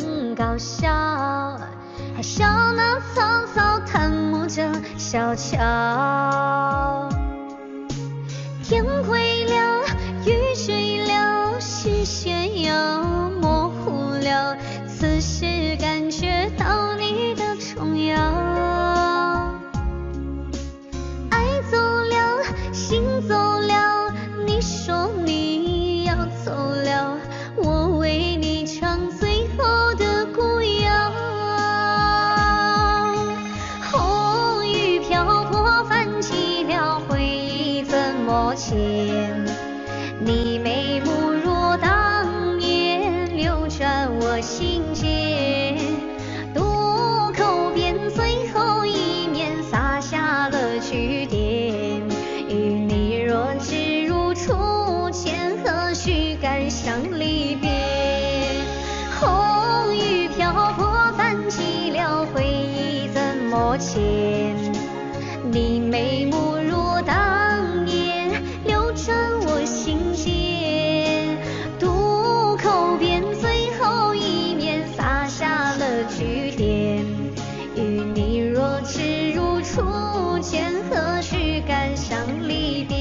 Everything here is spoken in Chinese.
很搞笑还笑那曹操贪慕着小乔心间，渡口边最后一面洒下了句点。与你若只如初见，何须感伤离别。红雨漂泊泛起了回忆，怎么牵？你眉目如当年，流转我心间。的句点与你若只如初见何须感伤离别